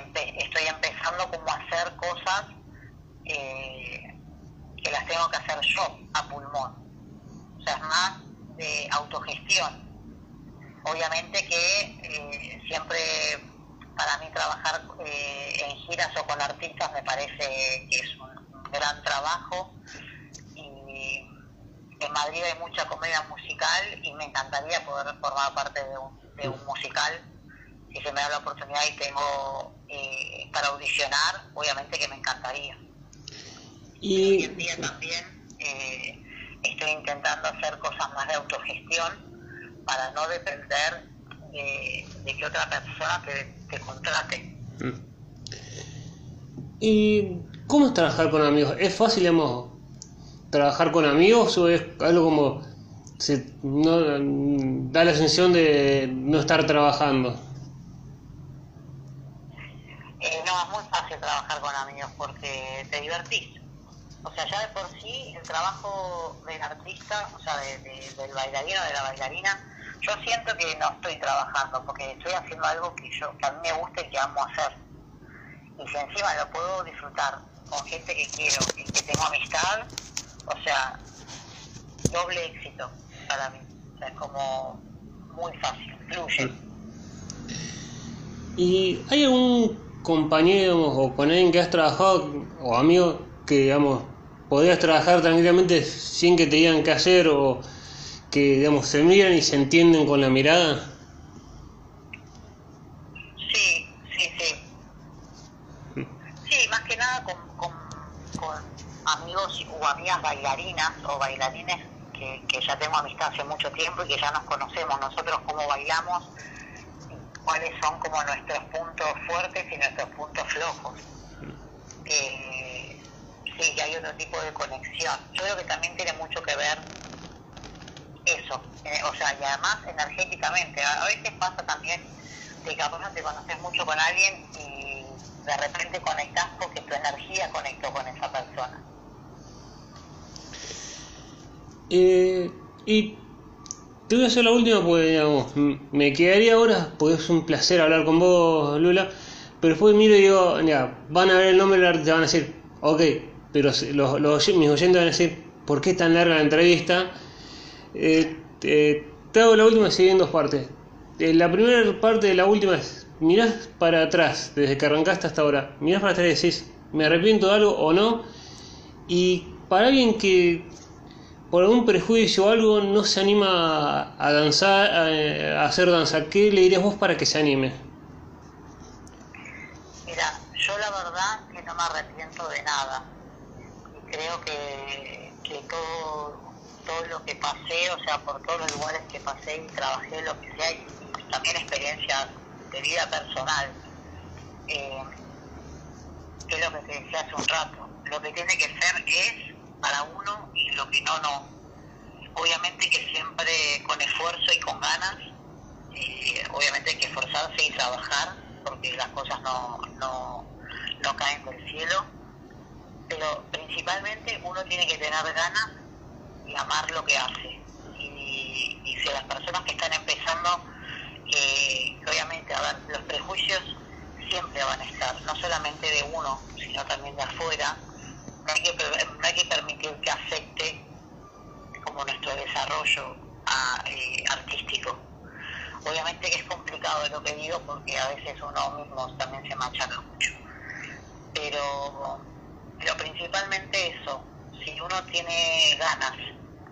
Speaker 2: empe- estoy empezando como a hacer cosas eh, que las tengo que hacer yo a pulmón. O sea, es más de autogestión. Obviamente que eh, siempre para mí trabajar eh, en giras o con artistas me parece que es un, gran trabajo y en Madrid hay mucha comedia musical y me encantaría poder formar parte de un, de un musical. Si se me da la oportunidad y tengo eh, para audicionar, obviamente que me encantaría. Y hoy en día también eh, estoy intentando hacer cosas más de autogestión para no depender de, de que otra persona te, te contrate.
Speaker 1: ¿Y cómo es trabajar con amigos? ¿Es fácil, digamos, trabajar con amigos o es algo como se no, da la sensación de no estar trabajando?
Speaker 2: Eh, no, es muy fácil trabajar con amigos porque te divertís. O sea, ya de por sí el trabajo del artista, o sea, de- de- del bailarín o de la bailarina, yo siento que no estoy trabajando porque estoy haciendo algo que yo que a mí me gusta y que amo hacer. Y si encima lo puedo disfrutar con gente que quiero que tengo amistad, o sea, doble éxito para mí. O sea, es como muy fácil, fluye.
Speaker 1: ¿Y hay algún compañero o con alguien que has trabajado o amigo que, digamos, podrías trabajar tranquilamente sin que te digan qué hacer o que, digamos, se miran y se entienden con la mirada?
Speaker 2: Sí, sí, sí. Sí, más que nada con, amigos o amigas bailarinas o bailarines que, que ya tengo amistad hace mucho tiempo y que ya nos conocemos nosotros cómo bailamos, cuáles son como nuestros puntos fuertes y nuestros puntos flojos. Eh, sí, que hay otro tipo de conexión. Yo creo que también tiene mucho que ver eso, eh, o sea, y además energéticamente. A veces pasa también que no te conoces mucho con alguien y de repente conectas porque tu energía conectó con esa persona.
Speaker 1: Eh, y te voy a hacer la última, porque digamos, me quedaría ahora, porque es un placer hablar con vos, Lula, pero después miro y digo, ya, van a ver el nombre del van a decir, ok, pero los, los, mis oyentes van a decir, ¿por qué tan larga la entrevista? Eh, te hago la última así en dos partes. Eh, la primera parte de la última es, mirás para atrás, desde que arrancaste hasta ahora, mirás para atrás y decís, ¿me arrepiento de algo o no? Y para alguien que por algún prejuicio o algo no se anima a danzar, a, hacer danza, ¿qué le dirías vos para que se anime?
Speaker 2: Mira, yo la verdad que no me arrepiento de nada. Y creo que, que todo, todo lo que pasé, o sea, por todos los lugares que pasé y trabajé, lo que sea, y también experiencias de vida personal, eh, que es lo que te decía hace un rato. Lo que tiene que ser es para uno y lo que no, no. Obviamente que siempre con esfuerzo y con ganas, eh, obviamente hay que esforzarse y trabajar, porque las cosas no, no, no caen del cielo, pero principalmente uno tiene que tener ganas y amar lo que hace. Y, y si las personas que están empezando, que obviamente, a los prejuicios siempre van a estar, no solamente de uno, sino también de afuera, no hay que, no hay que permitir que afecte como nuestro desarrollo ah, eh, artístico. Obviamente que es complicado lo que digo porque a veces uno mismo también se machaca mucho. Pero, pero principalmente eso, si uno tiene ganas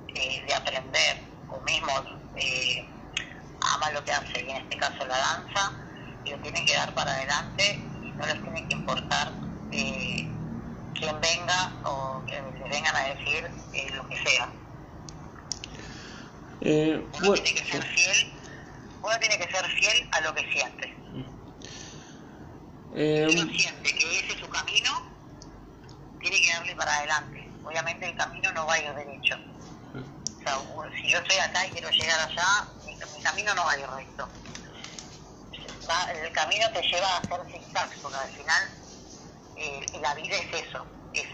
Speaker 2: eh, de aprender o mismo eh, ama lo que hace, y en este caso la danza, y lo tiene que dar para adelante y no les tiene que importar quien venga o que le vengan a decir eh, lo que sea. Eh, uno tiene que ser fiel, uno tiene que ser fiel a lo que siente. Eh, si uno siente que ese es su camino, tiene que darle para adelante. Obviamente el camino no va a ir derecho. O sea, si yo estoy acá y quiero llegar allá, mi, camino no va a ir recto. el camino te lleva a hacer zigzags, porque al final eh, la vida es eso, es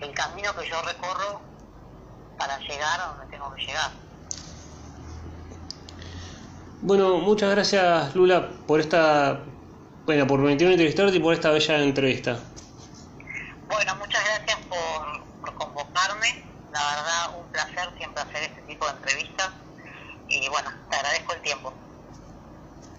Speaker 2: el, camino que yo recorro para llegar a donde tengo que llegar.
Speaker 1: Bueno, muchas gracias Lula por esta, bueno, por permitirme entrevistarte y por esta bella entrevista.
Speaker 2: Bueno, muchas gracias por, convocarme, la verdad un placer siempre hacer este tipo de entrevistas y bueno, te agradezco el tiempo.